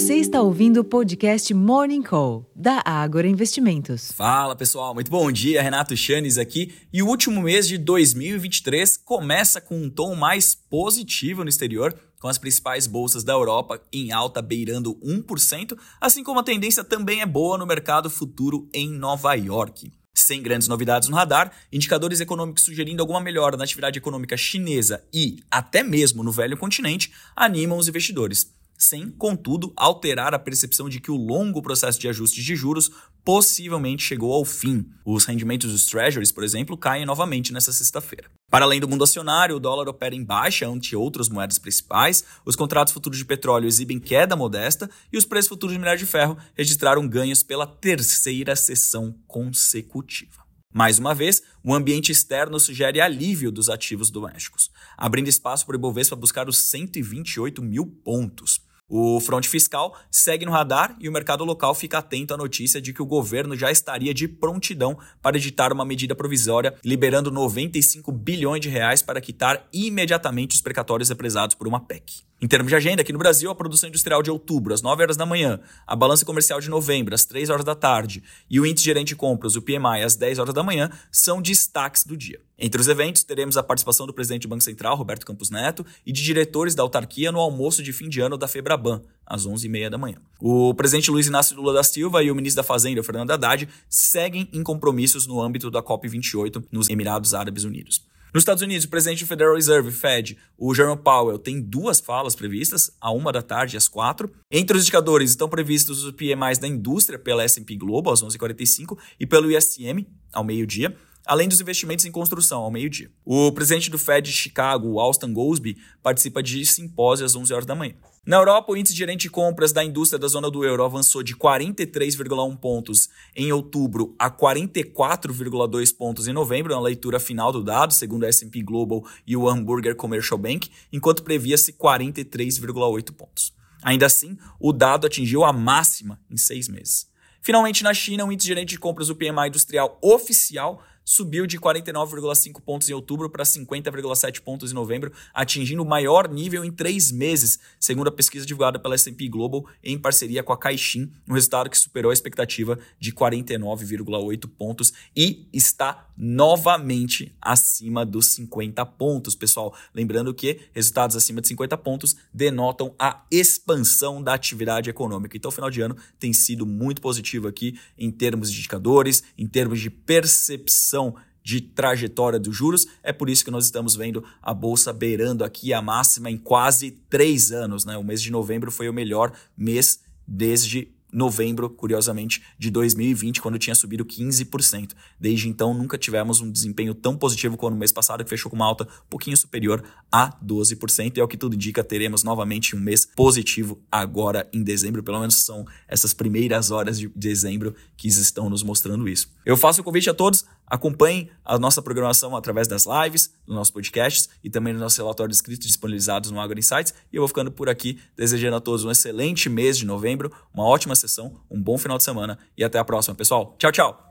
Você está ouvindo o podcast Morning Call, da Ágora Investimentos. Fala pessoal, muito bom dia. Renato Chanes aqui. E o último mês de 2023 começa com um tom mais positivo no exterior, com as principais bolsas da Europa em alta beirando 1%, assim como a tendência também é boa no mercado futuro em Nova York. Sem grandes novidades no radar, indicadores econômicos sugerindo alguma melhora na atividade econômica chinesa e até mesmo no velho continente animam os investidores sem, contudo, alterar a percepção de que o longo processo de ajustes de juros possivelmente chegou ao fim. Os rendimentos dos treasuries, por exemplo, caem novamente nesta sexta-feira. Para além do mundo acionário, o dólar opera em baixa ante outras moedas principais, os contratos futuros de petróleo exibem queda modesta e os preços futuros de minério de ferro registraram ganhos pela terceira sessão consecutiva. Mais uma vez, o ambiente externo sugere alívio dos ativos domésticos, abrindo espaço para o Ibovespa buscar os 128 mil pontos. O fronte fiscal segue no radar e o mercado local fica atento à notícia de que o governo já estaria de prontidão para editar uma medida provisória liberando 95 bilhões de reais para quitar imediatamente os precatórios represados por uma PEC. Em termos de agenda, aqui no Brasil, a produção industrial de outubro, às 9 horas da manhã, a balança comercial de novembro, às 3 horas da tarde, e o índice gerente de compras, o PMI, às 10 horas da manhã, são destaques do dia. Entre os eventos, teremos a participação do presidente do Banco Central, Roberto Campos Neto, e de diretores da autarquia no almoço de fim de ano da Febraban, às 11h30 da manhã. O presidente Luiz Inácio Lula da Silva e o ministro da Fazenda, Fernando Haddad, seguem em compromissos no âmbito da COP28 nos Emirados Árabes Unidos. Nos Estados Unidos, o presidente do Federal Reserve, Fed, o Jerome Powell, tem duas falas previstas, a uma da tarde e às quatro. Entre os indicadores estão previstos os PMIs da indústria pela S&P Global, às 11h45, e pelo ISM, ao meio-dia além dos investimentos em construção, ao meio-dia. O presidente do Fed de Chicago, Austin Goolsbee, participa de simpósio às 11 horas da manhã. Na Europa, o índice de gerente de compras da indústria da zona do euro avançou de 43,1 pontos em outubro a 44,2 pontos em novembro, na leitura final do dado, segundo a S&P Global e o Hamburger Commercial Bank, enquanto previa-se 43,8 pontos. Ainda assim, o dado atingiu a máxima em seis meses. Finalmente, na China, o índice gerente de compras do PMI industrial oficial subiu de 49,5 pontos em outubro para 50,7 pontos em novembro, atingindo o maior nível em três meses, segundo a pesquisa divulgada pela S&P Global em parceria com a Caixin, um resultado que superou a expectativa de 49,8 pontos e está novamente acima dos 50 pontos, pessoal. Lembrando que resultados acima de 50 pontos denotam a expansão da atividade econômica. Então, o final de ano tem sido muito positivo aqui em termos de indicadores, em termos de percepção de trajetória dos juros. É por isso que nós estamos vendo a bolsa beirando aqui a máxima em quase três anos. Né? O mês de novembro foi o melhor mês desde novembro, curiosamente, de 2020, quando tinha subido 15%. Desde então, nunca tivemos um desempenho tão positivo como no mês passado, que fechou com uma alta um pouquinho superior a 12%. E é o que tudo indica, teremos novamente um mês positivo agora em dezembro. Pelo menos são essas primeiras horas de dezembro que estão nos mostrando isso. Eu faço o convite a todos, acompanhem a nossa programação através das lives, dos nossos podcasts e também dos nossos relatórios escritos disponibilizados no Agro Insights. E eu vou ficando por aqui, desejando a todos um excelente mês de novembro, uma ótima sessão, um bom final de semana e até a próxima, pessoal. Tchau, tchau!